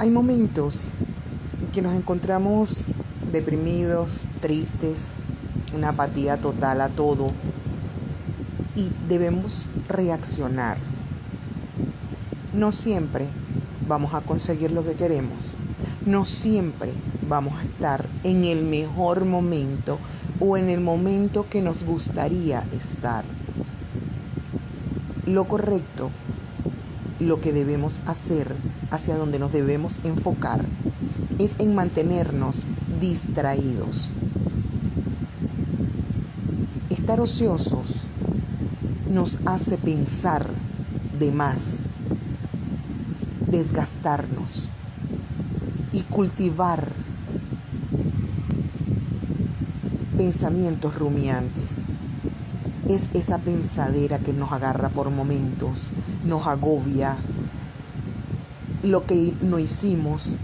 Hay momentos que nos encontramos deprimidos, tristes, una apatía total a todo y debemos reaccionar. No siempre vamos a conseguir lo que queremos. No siempre vamos a estar en el mejor momento o en el momento que nos gustaría estar. Lo correcto, lo que debemos hacer, hacia donde nos debemos enfocar, es en mantenernos distraídos. Estar ociosos nos hace pensar de más, desgastarnos y cultivar pensamientos rumiantes. Es esa pensadera que nos agarra por momentos, nos agobia lo que no hicimos,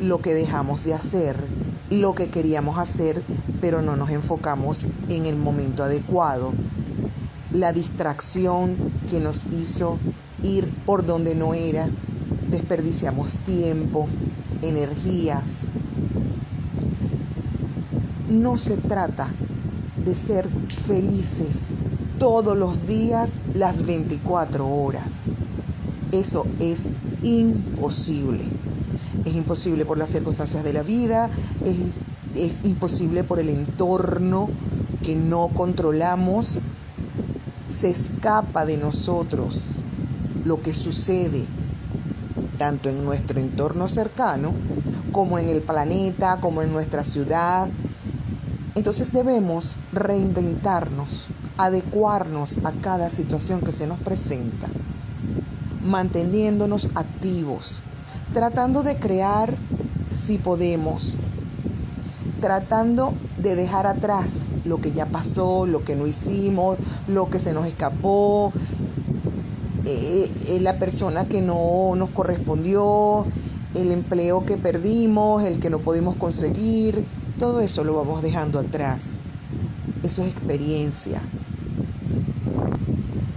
lo que dejamos de hacer, lo que queríamos hacer, pero no nos enfocamos en el momento adecuado. La distracción que nos hizo ir por donde no era, desperdiciamos tiempo, energías. No se trata de ser felices todos los días, las 24 horas. Eso es imposible. Es imposible por las circunstancias de la vida, es, es imposible por el entorno que no controlamos. Se escapa de nosotros lo que sucede tanto en nuestro entorno cercano como en el planeta, como en nuestra ciudad. Entonces debemos reinventarnos, adecuarnos a cada situación que se nos presenta, manteniéndonos activos, tratando de crear si podemos, tratando de dejar atrás lo que ya pasó, lo que no hicimos, lo que se nos escapó, eh, eh, la persona que no nos correspondió, el empleo que perdimos, el que no pudimos conseguir, todo eso lo vamos dejando atrás. Eso es experiencia.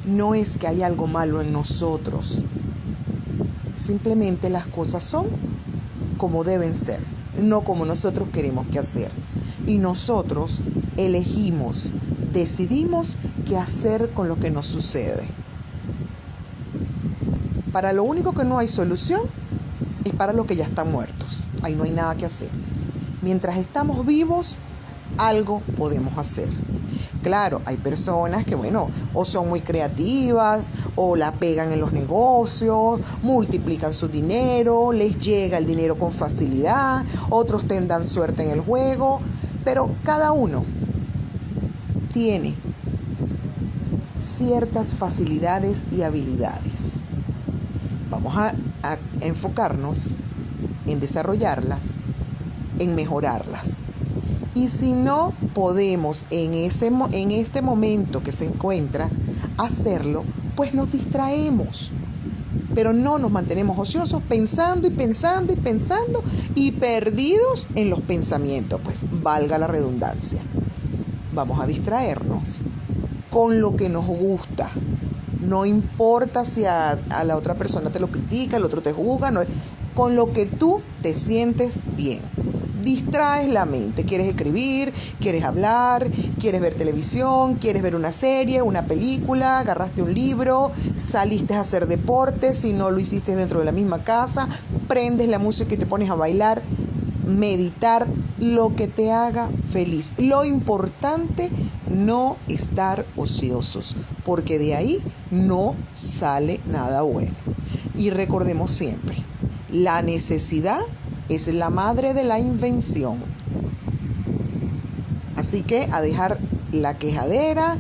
No es que hay algo malo en nosotros. Simplemente las cosas son como deben ser, no como nosotros queremos que hacer. Y nosotros elegimos, decidimos qué hacer con lo que nos sucede. Para lo único que no hay solución es para los que ya están muertos. Ahí no hay nada que hacer. Mientras estamos vivos, algo podemos hacer. Claro, hay personas que, bueno, o son muy creativas, o la pegan en los negocios, multiplican su dinero, les llega el dinero con facilidad, otros tendan suerte en el juego, pero cada uno tiene ciertas facilidades y habilidades. Vamos a, enfocarnos en desarrollarlas, en mejorarlas. Y si no podemos en, ese, en este momento que se encuentra hacerlo, pues nos distraemos. Pero no nos mantenemos ociosos pensando y pensando y pensando y perdidos en los pensamientos, pues valga la redundancia. Vamos a distraernos con lo que nos gusta, no importa si a, la otra persona te lo critica, el otro te juzga, no, con lo que tú te sientes bien. Distraes la mente, quieres escribir, quieres hablar, quieres ver televisión, quieres ver una serie, una película, agarraste un libro, saliste a hacer deporte, si no lo hiciste dentro de la misma casa, prendes la música y te pones a bailar meditar lo que te haga feliz. Lo importante, no estar ociosos, porque de ahí no sale nada bueno. Y recordemos siempre, la necesidad es la madre de la invención. Así que a dejar la quejadera,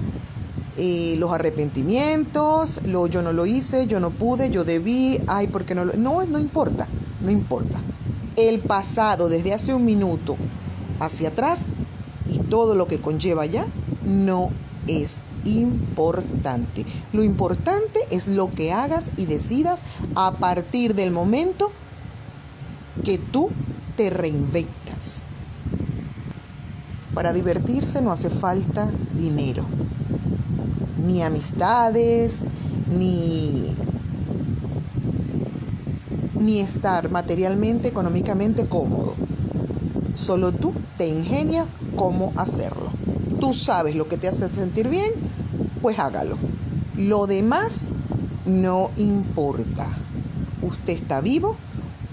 eh, los arrepentimientos, lo yo no lo hice, yo no pude, yo debí, ay, porque no lo... No, no importa, no importa el pasado desde hace un minuto hacia atrás y todo lo que conlleva ya no es importante. Lo importante es lo que hagas y decidas a partir del momento que tú te reinventas. Para divertirse no hace falta dinero, ni amistades, ni ni estar materialmente, económicamente cómodo. Solo tú te ingenias cómo hacerlo. Tú sabes lo que te hace sentir bien, pues hágalo. Lo demás no importa. Usted está vivo,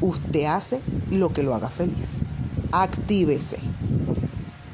usted hace lo que lo haga feliz. Actívese.